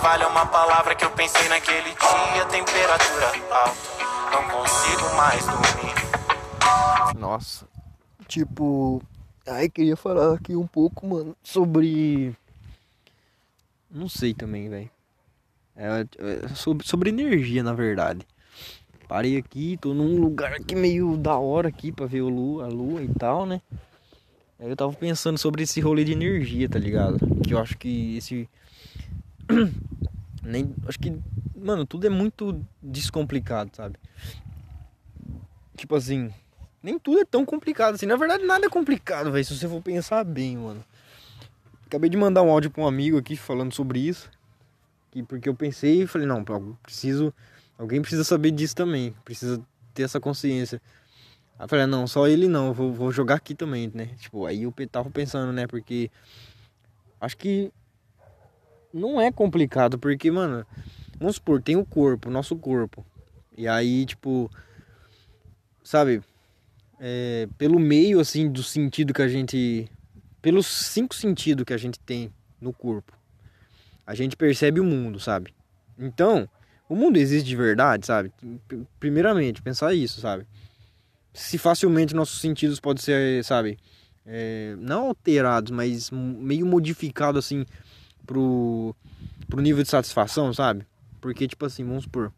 vale uma palavra que eu pensei naquele dia. Temperatura alta, não consigo mais dormir. Nossa, tipo, ai queria falar aqui um pouco, mano, sobre não sei também, velho. É, é, sobre, sobre energia, na verdade. Parei aqui, tô num lugar aqui meio da hora aqui pra ver o lua, a lua e tal, né? Aí eu tava pensando sobre esse rolê de energia, tá ligado? Que eu acho que esse. Nem. Acho que. Mano, tudo é muito descomplicado, sabe? Tipo assim. Nem tudo é tão complicado assim. Na verdade, nada é complicado, velho. Se você for pensar bem, mano. Acabei de mandar um áudio pra um amigo aqui falando sobre isso. Que, porque eu pensei e falei, não, preciso. Alguém precisa saber disso também. Precisa ter essa consciência. Aí eu falei, não, só ele não, vou, vou jogar aqui também, né? Tipo, aí eu tava pensando, né? Porque acho que não é complicado, porque, mano, vamos supor, tem o corpo, nosso corpo. E aí, tipo, sabe, é, pelo meio, assim, do sentido que a gente. Pelos cinco sentidos que a gente tem no corpo, a gente percebe o mundo, sabe? Então, o mundo existe de verdade, sabe? Primeiramente, pensar isso, sabe? se facilmente nossos sentidos podem ser, sabe, é, não alterados, mas meio modificados assim pro, pro nível de satisfação, sabe? Porque, tipo assim, vamos supor,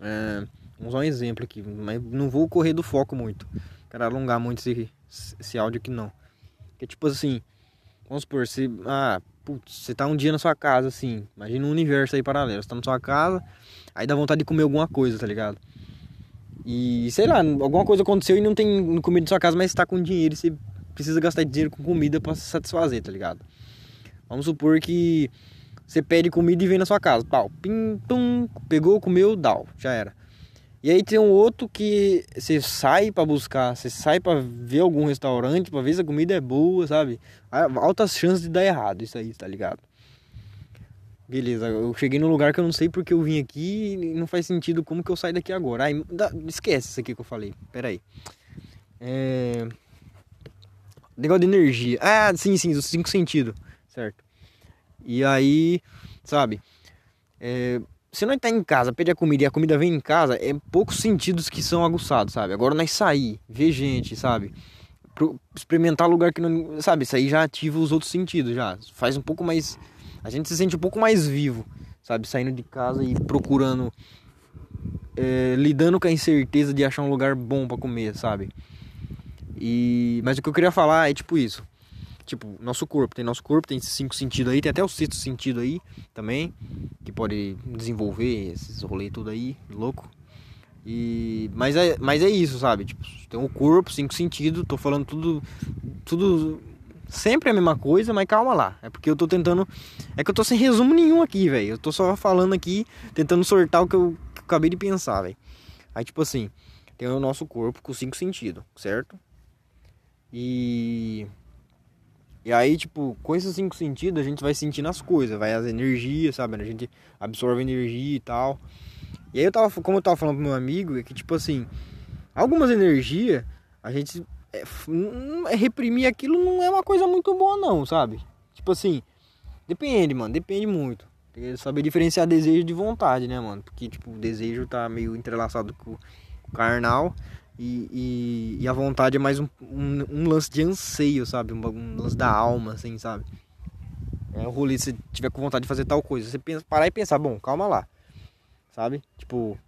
é, vamos usar um exemplo aqui, mas não vou correr do foco muito, quero alongar muito esse, esse áudio aqui não. Que tipo assim, vamos supor, você, ah, putz, você tá um dia na sua casa assim, imagina um universo aí paralelo, você tá na sua casa, aí dá vontade de comer alguma coisa, tá ligado? E sei lá, alguma coisa aconteceu e não tem comida na sua casa, mas está com dinheiro e você precisa gastar dinheiro com comida para se satisfazer, tá ligado? Vamos supor que você pede comida e vem na sua casa, pau, pim, pum, pegou, comeu, dal, já era. E aí tem um outro que você sai para buscar, você sai para ver algum restaurante, para ver se a comida é boa, sabe? Altas chances de dar errado isso aí, tá ligado? Beleza, eu cheguei num lugar que eu não sei porque eu vim aqui e não faz sentido como que eu saio daqui agora. Ai, esquece isso aqui que eu falei. Pera aí. É... Negócio de energia. Ah, sim, sim, os cinco sentidos. Certo. E aí, sabe? É... Se nós tá em casa, pede a comida e a comida vem em casa, é poucos sentidos que são aguçados, sabe? Agora nós sair, ver gente, sabe? Pro... Experimentar lugar que não. Sabe? Isso aí já ativa os outros sentidos, já. Faz um pouco mais a gente se sente um pouco mais vivo, sabe? Saindo de casa e procurando, é, lidando com a incerteza de achar um lugar bom para comer, sabe? E mas o que eu queria falar é tipo isso. Tipo, nosso corpo, tem nosso corpo, tem cinco sentidos aí, tem até o sexto sentido aí também, que pode desenvolver esses rolês tudo aí, louco. E mas é, mas é isso, sabe? Tipo, tem o corpo, cinco sentidos, tô falando tudo tudo Sempre a mesma coisa, mas calma lá. É porque eu tô tentando. É que eu tô sem resumo nenhum aqui, velho. Eu tô só falando aqui, tentando sortar o que eu, que eu acabei de pensar, velho. Aí, tipo assim, tem o nosso corpo com cinco sentidos, certo? E. E aí, tipo, com esses cinco sentidos, a gente vai sentindo as coisas, vai as energias, sabe? A gente absorve energia e tal. E aí eu tava, como eu tava falando pro meu amigo, é que, tipo assim, algumas energias a gente é, é, reprimir aquilo não é uma coisa muito boa não, sabe? Tipo assim, depende, mano, depende muito. Tem que saber diferenciar desejo de vontade, né, mano? Porque, tipo, o desejo tá meio entrelaçado com o carnal e, e, e a vontade é mais um, um, um, lance de anseio, sabe? Um, um, lance da alma, assim, sabe? É o rolê, se tiver com vontade de fazer tal coisa, você pensa, parar e pensar, bom, calma lá, sabe? Tipo,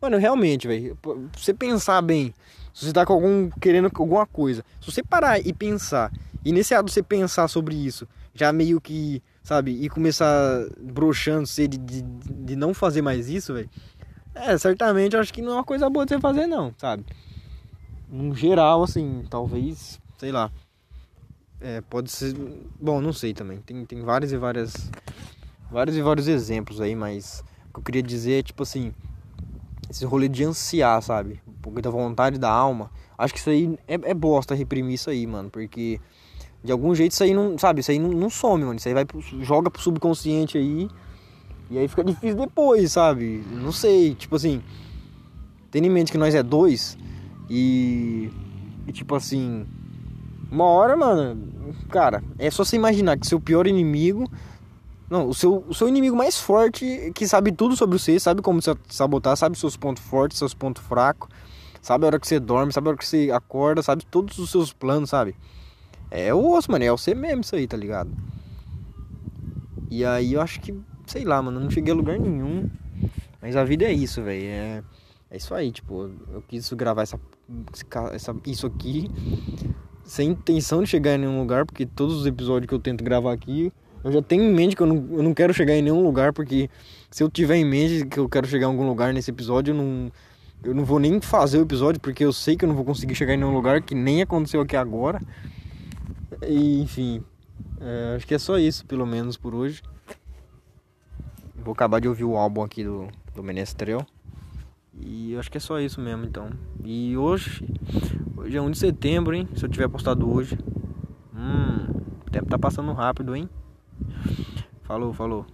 mano, realmente, velho, você pensar bem, se você tá com algum querendo alguma coisa, se você parar e pensar, e nesse ato você pensar sobre isso, já meio que, sabe, e começar broxando você de, de, de não fazer mais isso, velho. É, certamente acho que não é uma coisa boa de você fazer não, sabe? No geral, assim, talvez, sei lá. É, pode ser. Bom, não sei também. Tem, tem vários e várias. Vários e vários exemplos aí, mas o que eu queria dizer é tipo assim. Esse rolê de ansiar, sabe? pouco da vontade da alma. Acho que isso aí é, é bosta reprimir isso aí, mano. Porque de algum jeito isso aí não, sabe, isso aí não, não some, mano. Isso aí vai pro, joga pro subconsciente aí. E aí fica difícil depois, sabe? Não sei, tipo assim. Tendo em mente que nós é dois. E. E tipo assim. Uma hora, mano. Cara, é só você imaginar que seu pior inimigo Não, o seu, o seu inimigo mais forte, que sabe tudo sobre você, sabe como se sabotar, sabe seus pontos fortes, seus pontos fracos, sabe a hora que você dorme, sabe a hora que você acorda, sabe todos os seus planos, sabe? É o osso, mano, é você mesmo isso aí, tá ligado? E aí eu acho que, sei lá, mano, não cheguei a lugar nenhum. Mas a vida é isso, velho. É, é isso aí, tipo, eu quis gravar essa, essa, isso aqui sem intenção de chegar em nenhum lugar, porque todos os episódios que eu tento gravar aqui eu já tenho em mente que eu não, eu não quero chegar em nenhum lugar, porque se eu tiver em mente que eu quero chegar em algum lugar nesse episódio, eu não, eu não vou nem fazer o episódio, porque eu sei que eu não vou conseguir chegar em nenhum lugar, que nem aconteceu aqui agora. E, enfim, é, acho que é só isso, pelo menos por hoje. Vou acabar de ouvir o álbum aqui do, do Menestrel. E acho que é só isso mesmo, então. E hoje, hoje é 1 de setembro, hein? Se eu tiver postado hoje. Hum, o tempo tá passando rápido, hein? Falou, falou.